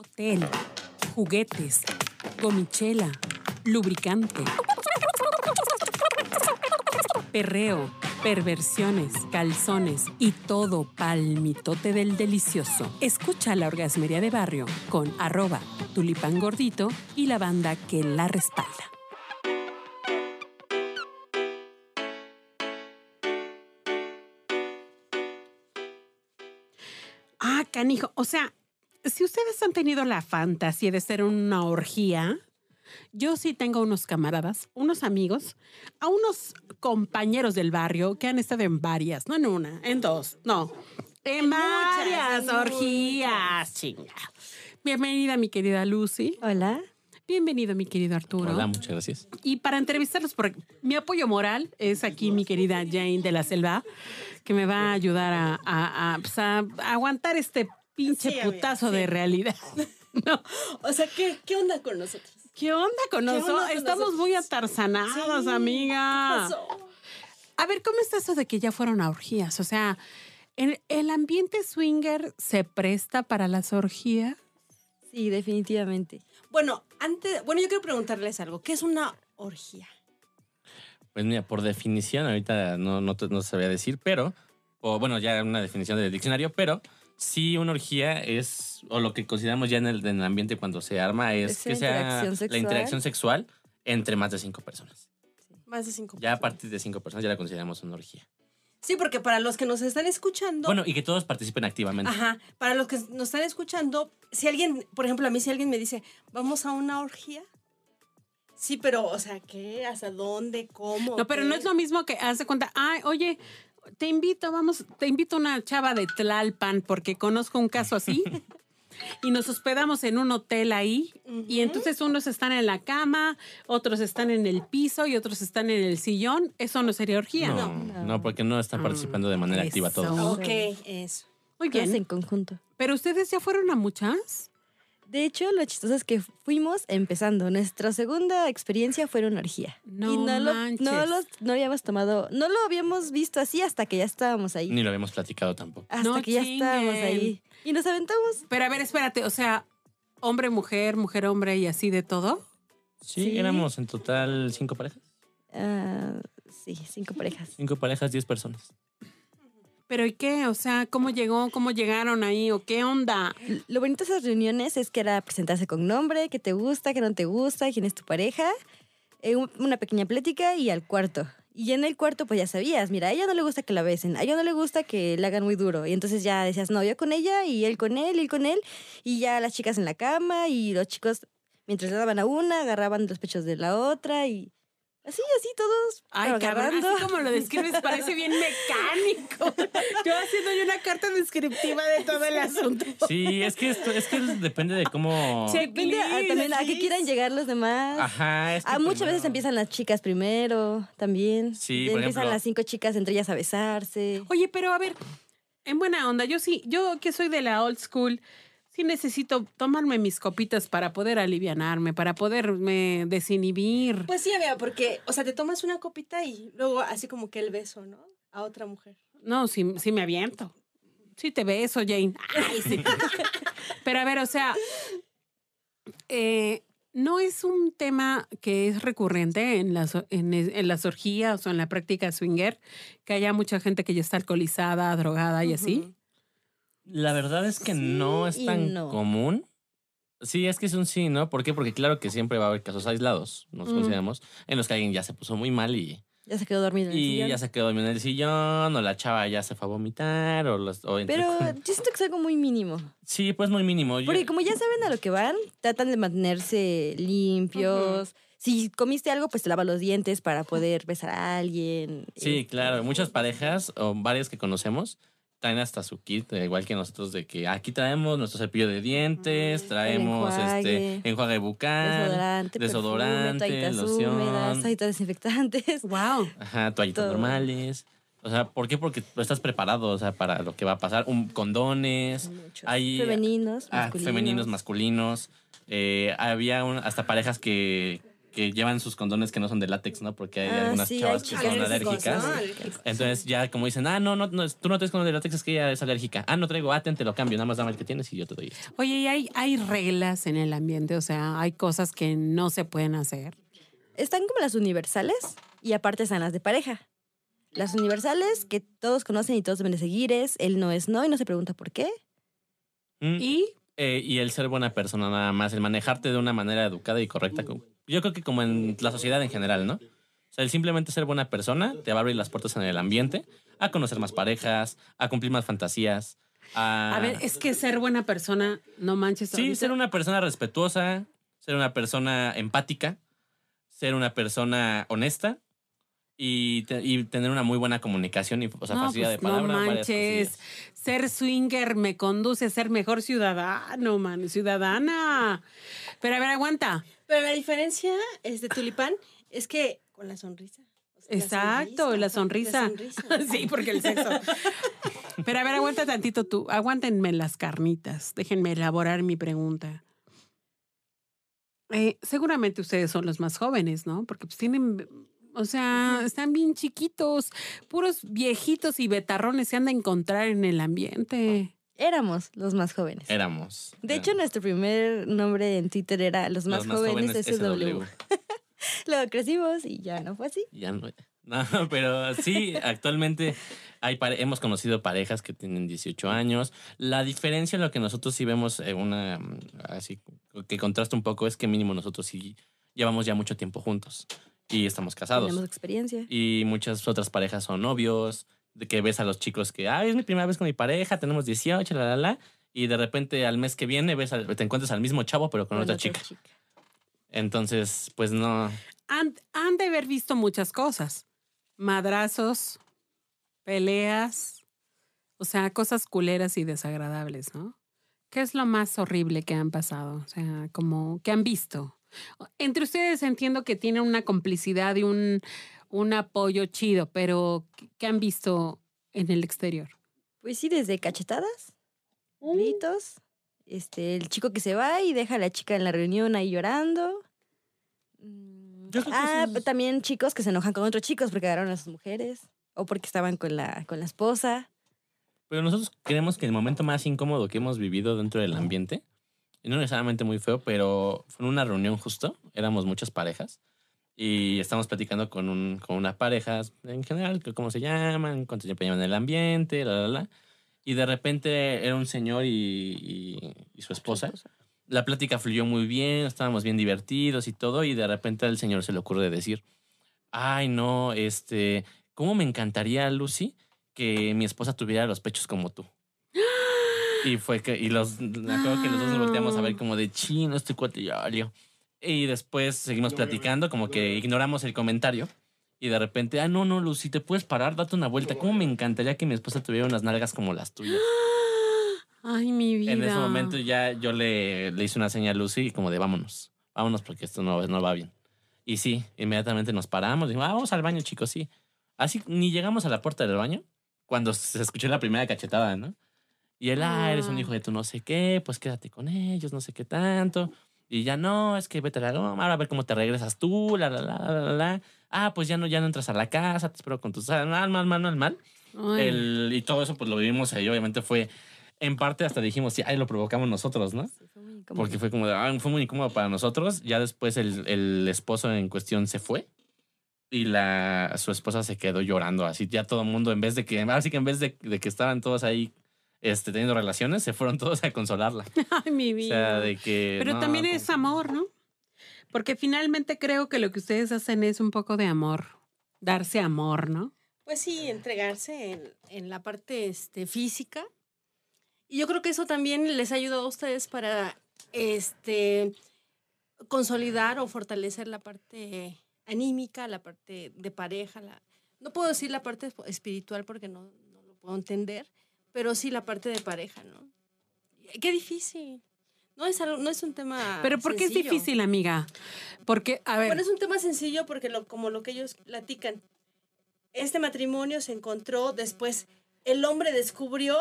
Hotel, juguetes, gomichela, lubricante, perreo, perversiones, calzones y todo palmitote del delicioso. Escucha la orgasmería de barrio con arroba tulipán gordito y la banda que la respalda. Ah, canijo. O sea, si ustedes han tenido la fantasía de ser una orgía, yo sí tengo unos camaradas, unos amigos, a unos compañeros del barrio que han estado en varias, no en una, en dos, no, en, En varias muchas, orgías, chinga. Bienvenida, mi querida Lucy. Hola. Bienvenido, mi querido Arturo. Hola, muchas gracias. Y para entrevistarlos, porque mi apoyo moral es aquí mi querida Jane de la Selva, que me va a ayudar a, a- a, pues, a aguantar este pinche Sí, amiga, putazo de sí. realidad. No. O sea, ¿qué, qué onda con nosotros? ¿Qué onda con ¿Qué onda nosotros? con Estamos nosotros? muy atarzanados, Sí, amiga. ¿Qué pasó? A ver, ¿cómo está eso de que ya fueron a orgías? O sea, ¿el, el ambiente swinger se presta para las orgías? Sí, definitivamente. Bueno, antes, bueno, yo quiero preguntarles algo. ¿Qué es una orgía? Pues mira, por definición, ahorita no, no, te- no sabía decir, pero, o bueno, ya una definición del diccionario, pero sí una orgía es, o lo que consideramos ya en el, en el ambiente cuando se arma, es que sea la interacción sexual entre más de cinco personas. Más de cinco. Ya a partir de cinco personas ya la consideramos una orgía. Sí, porque para los que nos están escuchando. Bueno, y que todos participen activamente. Ajá. Para los que nos están escuchando, si alguien, por ejemplo, a mí, si alguien me dice, vamos a una orgía. Sí, pero, o sea, ¿qué? ¿Hasta dónde? ¿Cómo? No, pero ¿Qué? no es lo mismo que haz de cuenta, ay, oye, te invito, vamos, te invito a una chava de Tlalpan porque conozco un caso así. Y nos hospedamos en un hotel ahí y entonces unos están en la cama, otros están en el piso y otros están en el sillón. Eso no sería orgía. No, no, porque no están participando de manera activa todos. Ok, eso. Muy bien. en conjunto. Pero ustedes ya fueron a muchas. De hecho, lo chistoso es que fuimos empezando. Nuestra segunda experiencia fue una orgía. No y no lo, manches. no lo no habíamos tomado, no lo habíamos visto así hasta que ya estábamos ahí. Ni lo habíamos platicado tampoco. hasta No que ya estábamos ahí. Y nos aventamos. Pero a ver, espérate, o sea, hombre, mujer, mujer, hombre y así de todo. Sí, Sí. éramos en total cinco parejas. Ah, sí, cinco parejas. Cinco parejas, diez personas. Pero ¿y qué? O sea, ¿cómo llegó? ¿Cómo llegaron ahí? ¿O qué onda? Lo bonito de esas reuniones es que era presentarse con nombre, qué te gusta, qué no te gusta, quién es tu pareja, eh, un- una pequeña plática y al cuarto. Y en el cuarto, pues ya sabías, mira, a ella no le gusta que la besen, a ella no le gusta que le hagan muy duro. Y entonces ya decías, no, yo con ella y él con él y él con él. Y ya las chicas en la cama y los chicos, mientras le daban a una, agarraban los pechos de la otra y así, así todos Ay, cabrón, así como lo describes parece bien mecánico. Yo haciendo yo una carta descriptiva de todo el asunto. Sí, es que esto, es que depende de cómo. Sí. Depende a- también a qué quieran llegar los demás. Ajá, es que Ah, muchas primero- veces empiezan las chicas primero, también. Sí, por empiezan ejemplo- las cinco chicas entre ellas a besarse. Oye, pero a ver, en buena onda, yo sí, yo que soy de la old school, sí necesito tomarme mis copitas para poder alivianarme, para poderme desinhibir. Pues sí, amiga, porque, o sea, te tomas una copita y luego así como que el beso, ¿no? A otra mujer. No, sí, sí me aviento. Sí te beso, Jane. Ay, sí. Pero a ver, o sea, eh, no es un tema que es recurrente en las, en, en las orgías o en la práctica swinger, que haya mucha gente que ya está alcoholizada, drogada y así. La verdad es que no es y tan no. común. Sí, es que es un sí, ¿no? ¿Por qué? Porque claro que siempre va a haber casos aislados, nos Mm. consideramos, en los que alguien ya se puso muy mal y, Ya se quedó dormido en el y sillón. ya se quedó dormido en el sillón, o la chava ya se fue a vomitar, o, los, o entre- Pero yo siento que es algo muy mínimo. Sí, pues muy mínimo. Yo- Porque como ya saben a lo que van, tratan de mantenerse limpios. Si comiste algo, pues te lava los dientes para poder besar a alguien. Sí, Este, claro. Muchas parejas o varias que conocemos traen hasta su kit, eh, igual que nosotros, de que aquí traemos nuestro cepillo de dientes, traemos enjuague, este enjuague bucal, Desodorante, desodorante, perfume, loción. húmedas, toallitas desinfectantes. Wow. Ajá, toallitas Todo. normales. O sea, ¿por qué? Porque tú estás preparado, o sea, para lo que va a pasar. Un, condones, Muchos. hay femeninos, ah, femeninos, masculinos. Eh, había un- hasta parejas que, que llevan sus condones que no son de látex, ¿no? Porque hay Ah, algunas sí, chavas hay que son alérgicas. Entonces ya como dicen, ah, no, no, no, tú no tienes condón de látex, es que ella es alérgica. Ah, no traigo, ah, ten, te lo cambio, nada más dame el que tienes y yo te doy esto. Oye, ¿y hay, hay reglas en el ambiente? O sea, hay cosas que no se pueden hacer. Están como las universales y aparte están las de pareja. Las universales que todos conocen y todos deben de seguir es el no es no y no se pregunta por qué. Mm, Y eh, y el ser buena persona nada más, el manejarte de una manera educada y correcta. como- Yo creo que como en la sociedad en general, ¿no? O sea, el simplemente ser buena persona te va a abrir las puertas en el ambiente, a conocer más parejas, a cumplir más fantasías, a... a ver, es que ser buena persona, no manches. Sí, ahorita- ser una persona respetuosa, ser una persona empática, ser una persona honesta y, te- y tener una muy buena comunicación y o sea, No, facilidad pues, de palabra. No manches. Ser swinger me conduce a ser mejor ciudadano, man. Ciudadana. Pero a ver, aguanta. Pero la diferencia es de tulipán es que con la sonrisa. O sea, Exacto, la sonrisa. la sonrisa. sí, porque el sexo. Pero a ver, aguanta tantito tú. Aguántenme las carnitas. Déjenme elaborar mi pregunta. Eh, seguramente ustedes son los más jóvenes, ¿no? Porque pues tienen, o sea, están bien chiquitos, puros viejitos y betarrones se han de encontrar en el ambiente. Éramos los más jóvenes. Éramos. De hecho, nuestro primer nombre en Twitter era Los Más, Los jóvenes, jóvenes SW. Luego crecimos y ya no fue así. Ya no, no, pero sí, actualmente hay pare- hemos conocido parejas que tienen 18 años. La diferencia, lo que nosotros sí vemos, eh, una mm, así que contrasta un poco, es que mínimo nosotros sí llevamos ya mucho tiempo juntos y estamos casados. Tenemos experiencia. Y muchas otras parejas son novios, de que ves a los chicos que, ay, es mi primera vez con mi pareja, tenemos 18, la, la, la. Y de repente al mes que viene ves al- te encuentras al mismo chavo, pero con Con otra otra chica. Entonces, pues no. Han, han de haber visto muchas cosas. Madrazos, peleas, o sea, cosas culeras y desagradables, ¿no? ¿Qué es lo más horrible que han pasado? O sea, como que han visto. Entre ustedes entiendo que tienen una complicidad y un, un apoyo chido, pero ¿qué han visto en el exterior? Pues sí, desde cachetadas, Mm. gritos, este, el chico que se va y deja a la chica en la reunión ahí llorando. Mm, Ah, es- también chicos que se enojan con otros chicos porque agarraron a sus mujeres o porque estaban con la, con la esposa. Pero nosotros creemos que el momento más incómodo que hemos vivido dentro del ambiente, y no necesariamente muy feo, pero fue en una reunión justo, éramos muchas parejas, y estamos platicando con, un, con una pareja en general, cómo se llaman, cuánto tiempo llevan en el ambiente, la, la, la. Y de repente era un señor y, y- y su esposa. La plática fluyó muy bien, estábamos bien divertidos y todo, y de repente al señor se le ocurre decir, ay no, este, ¿cómo me encantaría, Lucy, que mi esposa tuviera los pechos como tú? Y fue que, y los, me acuerdo que los dos nos volteamos a ver como de chino, este cuate ya valió". Y después seguimos platicando, como que ignoramos el comentario. Y de repente, ah, no, no, Lucy, te puedes parar, date una vuelta. ¿Cómo me encantaría que mi esposa tuviera unas nalgas como las tuyas? Ay, mi vida. En ese momento ya yo le, le hice una señal a Lucy como de vámonos, vámonos porque esto no, no va bien. Y sí, inmediatamente nos paramos, dijimos, ah, vamos al baño, chicos, sí. Así ni llegamos a la puerta del baño cuando se escuchó la primera cachetada, ¿no? Y él, ah, eres un Ah. hijo de tú no sé qué, pues quédate con ellos, no sé qué tanto. Y ya no, es que vete a la loma, ahora a ver cómo te regresas tú, la, la, la, la, la, la. Ah, pues ya no, ya no entras a la casa, te espero con tus... Mal, mal, mal, mal, mal. El, y todo eso pues lo vivimos ahí, obviamente fue... En parte hasta dijimos, sí, ahí lo provocamos nosotros, ¿no? Sí, fue muy incómodo. Porque fue como de, "Ah, fue muy incómodo para nosotros. Ya después el, el esposo en cuestión se fue y la, su esposa se quedó llorando. Así ya todo el mundo, en vez de que, así que en vez de, de que estaban todos ahí este, teniendo relaciones, se fueron todos a consolarla. Ay, mi O vida. sea, de que. Pero no, también como- es amor, ¿no? Porque finalmente creo que lo que ustedes hacen es un poco de amor. Darse amor, ¿no? Pues sí, entregarse en, en la parte este, física. Y yo creo que eso también les ayuda a ustedes para este, consolidar o fortalecer la parte anímica, la parte de pareja. La, no puedo decir la parte espiritual porque no, no lo puedo entender, pero sí la parte de pareja, ¿no? Qué difícil. No es, algo, no es un tema. Pero ¿por qué es difícil, amiga? Porque, a ver, Bueno, es un tema sencillo porque lo, como lo que ellos platican, este matrimonio se encontró, después el hombre descubrió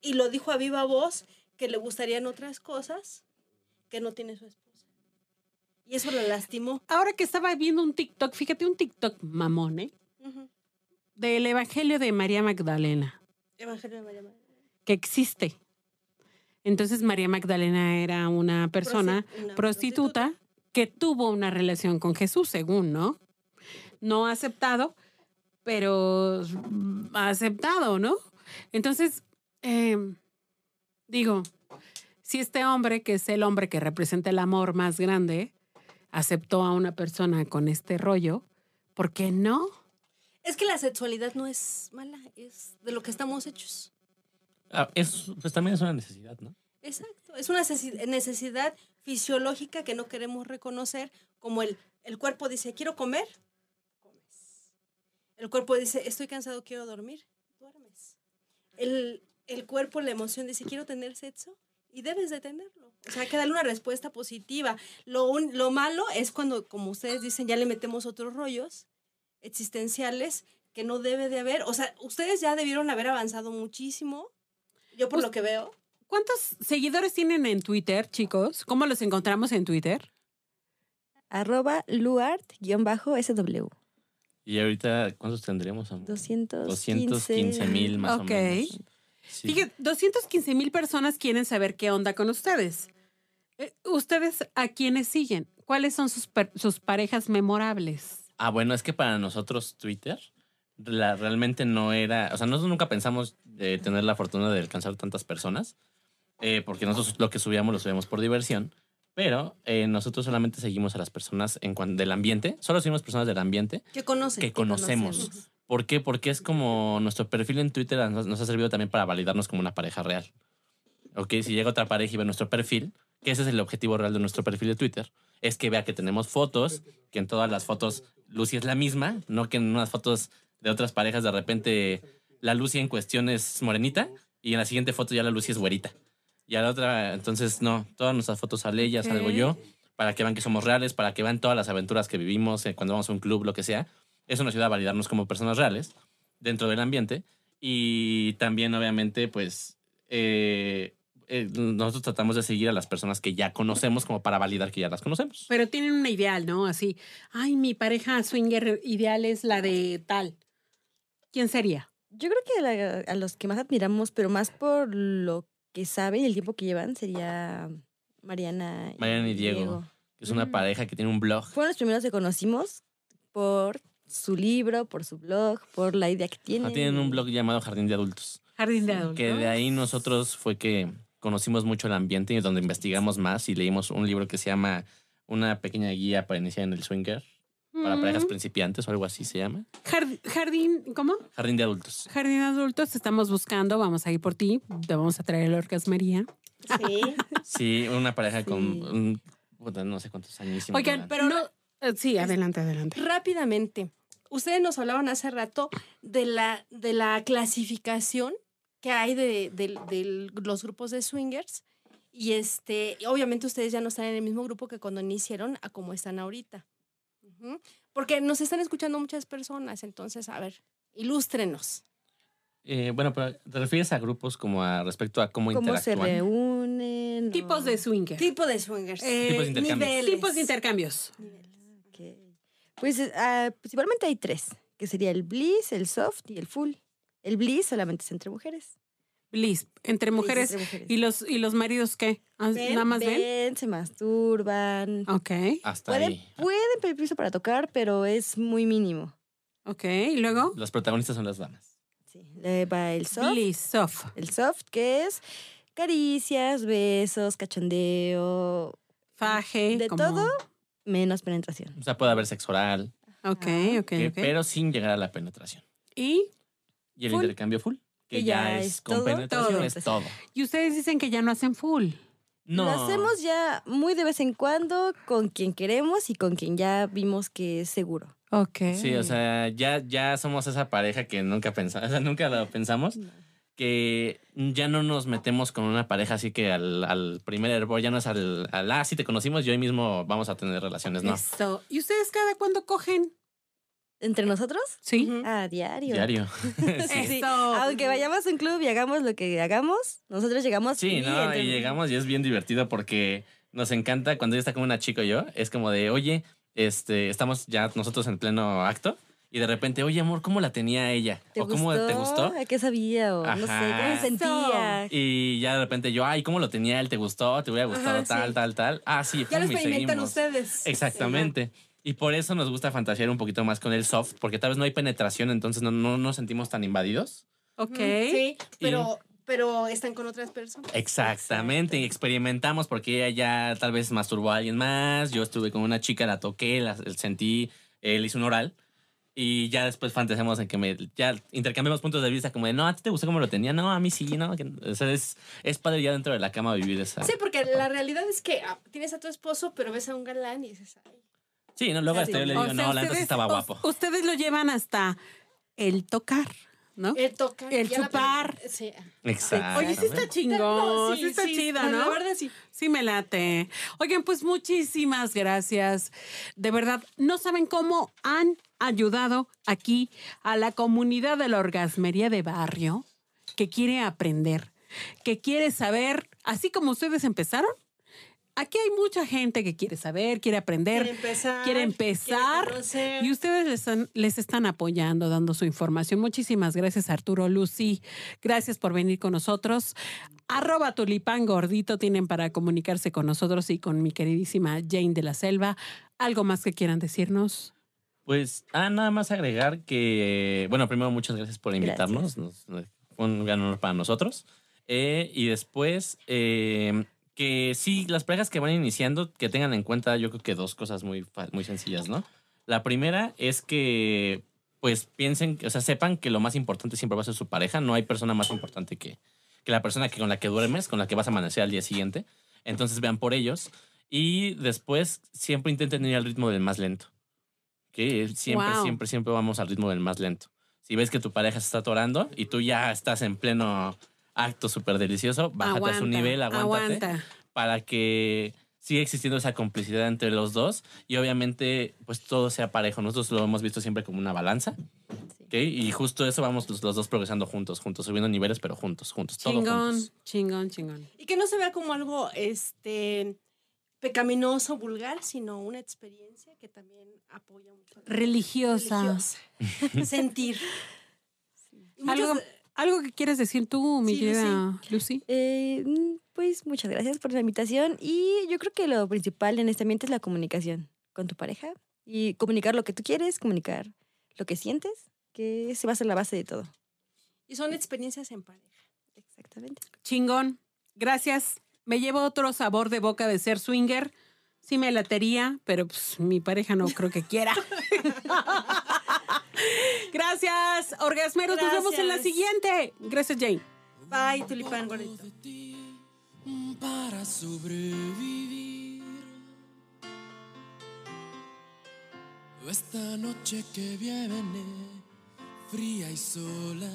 y lo dijo a viva voz que le gustarían otras cosas que no tiene su esposa. Y eso la lastimó. Ahora que estaba viendo un TikTok, fíjate, un TikTok mamón, ¿eh? Del Evangelio de María Magdalena, Evangelio de María Magdalena. que existe. Entonces María Magdalena era una persona Prosti- una prostituta que tuvo una relación con Jesús, según, ¿no? No aceptado, pero aceptado, ¿no? Entonces, eh, digo, si este hombre, que es el hombre que representa el amor más grande, aceptó a una persona con este rollo, ¿por qué no? Es que la sexualidad no es mala, es de lo que estamos hechos. Ah, es, pues también es una necesidad, ¿no? Exacto. Es una necesi- necesidad fisiológica que no queremos reconocer, como el, el cuerpo dice, quiero comer, comes. El cuerpo dice, estoy cansado, quiero dormir, duermes. El, el cuerpo, la emoción dice, quiero tener sexo y debes de tenerlo. O sea, hay que darle una respuesta positiva. Lo, un- lo malo es cuando, como ustedes dicen, ya le metemos otros rollos existenciales que no debe de haber. O sea, ustedes ya debieron haber avanzado muchísimo. Yo por Pues- lo que veo. ¿Cuántos seguidores tienen en Twitter, chicos? ¿Cómo los encontramos en Twitter? Arroba luart-sw. Y ahorita, ¿cuántos tendríamos? amor? 215 215 mil más o menos. Sí. Fíjate, 215 mil personas quieren saber qué onda con ustedes. Eh, ¿Ustedes a quiénes siguen? ¿Cuáles son sus, sus parejas memorables? Ah, bueno, es que para nosotros Twitter la- realmente no era, o sea, nosotros nunca pensamos de tener la fortuna de alcanzar tantas personas, eh, porque nosotros lo que subíamos lo subíamos por diversión, pero eh, nosotros solamente seguimos a las personas en cuan- del ambiente, solo seguimos personas del ambiente Que conocen. que conocemos. ¿Por qué? Porque es como nuestro perfil en Twitter nos, nos ha servido también para validarnos como una pareja real. Ok, si llega otra pareja y ve nuestro perfil, que ese es el objetivo real de nuestro perfil de Twitter, es que vea que tenemos fotos, que en todas las fotos Lucy es la misma, no que en unas fotos de otras parejas de repente la Lucy en cuestión es morenita y en la siguiente foto ya la Lucy es güerita. Y a la otra, entonces no, todas nuestras fotos sale ella, salgo yo, para que vean que somos reales, para que vean todas las aventuras que vivimos eh, cuando vamos a un club, lo que sea. Eso nos ayuda a validarnos como personas reales dentro del ambiente. Y también, obviamente, pues eh, eh, nosotros tratamos de seguir a las personas que ya conocemos como para validar que ya las conocemos. Pero tienen una ideal, ¿no? Así, ay, mi pareja swinger ideal es la de tal. ¿Quién sería? Yo creo que la- a los que más admiramos, pero más por lo que saben y el tiempo que llevan, sería Mariana, Mariana y Diego. que Es una Mm. pareja que tiene un blog. Fueron los primeros que conocimos por su libro, por su blog, por la idea que tienen. Ah, tienen un blog llamado Jardín de Adultos. Jardín de adultos. Que de ahí nosotros fue que conocimos mucho el ambiente y donde investigamos más y leímos un libro que se llama Una pequeña guía para iniciar en el swinger para Mm. parejas principiantes o algo así se llama. Jard- jardín, ¿cómo? Jardín de Adultos. Jardín de adultos, te estamos buscando, vamos a ir por ti, te vamos a traer el orgasmería. Sí. Sí, una pareja con un- no sé cuántos años. Oigan, pero no. eh, Sí, adelante, adelante. Rápidamente, ustedes nos hablaban hace rato de la, de la clasificación que hay de, de- de los grupos de swingers. Y este, obviamente ustedes ya no están en el mismo grupo que cuando iniciaron a como están ahorita. Porque nos están escuchando muchas personas. Entonces, a ver, ilústrenos. Eh, bueno, pero ¿te refieres a grupos como a respecto a cómo, cómo se interactúan? reúnen. o- Tipos de swinger. Tipo de swingers. Eh, Tipos de intercambios. niveles. tipos de intercambios. Ok. Pues ah, principalmente hay tres, que sería el bliss, el soft y el full. El bliss solamente es entre mujeres. Bliss, entre Bliss mujeres. entre mujeres. ¿Y los, ¿Y los maridos qué? Ah, Ven, ¿Nada más ven? Ven, se masturban. Ok, Hasta Pueden, ahí. pueden pedir permiso para tocar, pero es muy mínimo. ok. ¿Y luego? Los protagonistas son las damas. Sí. Le va el soft. Bliss, soft. El soft, que es caricias, besos, cachondeo, Faje. De como- todo. menos penetración. O sea, puede haber sexo oral, Ok, ok, que- ok. pero sin llegar a la penetración. ¿Y? Y el Full. intercambio full, que, Que ya, ya es es con todo, penetración, todo. es todo. Y ustedes dicen que ya no hacen full. No. Lo hacemos ya muy de vez en cuando con quien queremos y con quien ya vimos que es seguro. Ok. Sí, o sea, ya, ya somos esa pareja que nunca pensamos, o sea, nunca lo pensamos, que ya no nos metemos con una pareja así que al, al primer hervor, ya no es al, al, ah, sí te conocimos y hoy mismo vamos a tener relaciones, no. Eso. ¿Y ustedes cada cuándo cogen? ¿Entre nosotros? Sí. Ujú. A diario. Diario. sí. Sí, Eso. Aunque vayamos a un club y hagamos lo que hagamos, nosotros llegamos. Sí, y no, y llegamos y es bien divertido porque nos encanta cuando ella está con una chica y yo, es como de, oye, este, estamos ya nosotros en pleno acto y de repente, oye, amor, ¿cómo la tenía ella? ¿Te ¿O cómo te gustó? ¿A qué sabía? O no sé, Ajá. ¿cómo se sentía? Y ya de repente yo, ay, ¿cómo lo tenía él? ¿Te gustó? ¿Te hubiera gustado Ajá, tal, sí. tal, tal? Ah, sí, Ya lo pum, y experimentan seguimos. ustedes. Exactamente. Y por eso nos gusta fantasear un poquito más con el soft, porque tal vez no hay penetración, entonces no, no nos sentimos tan invadidos. Ok. Sí, pero, pero están con otras personas. Exactamente, y experimentamos porque ella ya tal vez masturbó a alguien más, yo estuve con una chica, la toqué, la sentí, él hizo un oral. Y ya después fantaseamos en que me, ya intercambiamos puntos de vista como de, no, ¿a ti te gustó cómo lo tenía? No, a mí sí, ¿no? Que- o sea, es, es padre ya dentro de la cama vivir esa... Sí, porque la realidad es que ah, tienes a tu esposo, pero ves a un galán y dices, ay. Sí, no, luego hasta yo le digo, O sea, no, la neta sí ustedes- estaba guapo. Ustedes lo llevan hasta el tocar, ¿no? El ya la- chupar. Sí. Exacto. Oye, sí está chingón, sí, está chido, ¿no? La verdad sí. Sí, me late. Oigan, pues muchísimas gracias. De verdad, no saben cómo han ayudado aquí a la comunidad de la orgasmería de barrio que quiere aprender, que quiere saber, así como ustedes empezaron. Aquí hay mucha gente que quiere saber, quiere aprender, Quiere empezar. quiere empezar quiere y ustedes les están, les están apoyando, dando su información. Muchísimas gracias, Arturo, Lucy. Gracias por venir con nosotros. Arroba tulipán gordito tienen para comunicarse con nosotros y con mi queridísima Jane de la Selva. ¿Algo más que quieran decirnos? Pues, ah, nada más agregar que, bueno, primero muchas gracias por invitarnos, nos- nos- fue un gran honor para nosotros. Eh, y después, eh, que sí, las parejas que van iniciando, que tengan en cuenta, yo creo que dos cosas muy, muy sencillas, ¿no? La primera es que, pues, piensen, o sea, sepan que lo más importante siempre va a ser su pareja, no hay persona más importante que, que la persona que, con la que duermes, con la que vas a amanecer al día siguiente. Entonces vean por ellos. Y después siempre intenten ir al ritmo del más lento. Que siempre, Wow. siempre, siempre vamos al ritmo del más lento. Si ves que tu pareja se está atorando y tú ya estás en pleno acto súper delicioso, bájate a su nivel, aguántate aguanta. para que siga existiendo esa complicidad entre los dos y obviamente pues todo sea parejo. Nosotros lo hemos visto siempre como una balanza. ¿ok? Y justo eso vamos los, los dos progresando juntos, juntos, subiendo niveles, pero juntos, juntos, todos Chingón, juntos. chingón, chingón. Y que no se vea como algo este pecaminoso, vulgar, sino una experiencia que también apoya mucho. Religiosa. religiosa. Sentir. ¿Algo, ¿Algo que quieres decir tú, mi Sí, querida Lucy? Eh, mm, pues muchas gracias por la invitación y yo creo que lo principal en este ambiente es la comunicación con tu pareja y comunicar lo que tú quieres, comunicar lo que sientes, que se va a ser la base de todo. Y son experiencias en pareja. Exactamente. Chingón. Gracias. Me llevo otro sabor de boca de ser swinger. Sí me latería, pero pues, mi pareja no creo que quiera. Gracias, orgasmeros. Nos vemos en la Gracias. siguiente. Gracias, Jane. Bye, tulipán gordito. para sobrevivir. Esta noche que viene, fría y sola,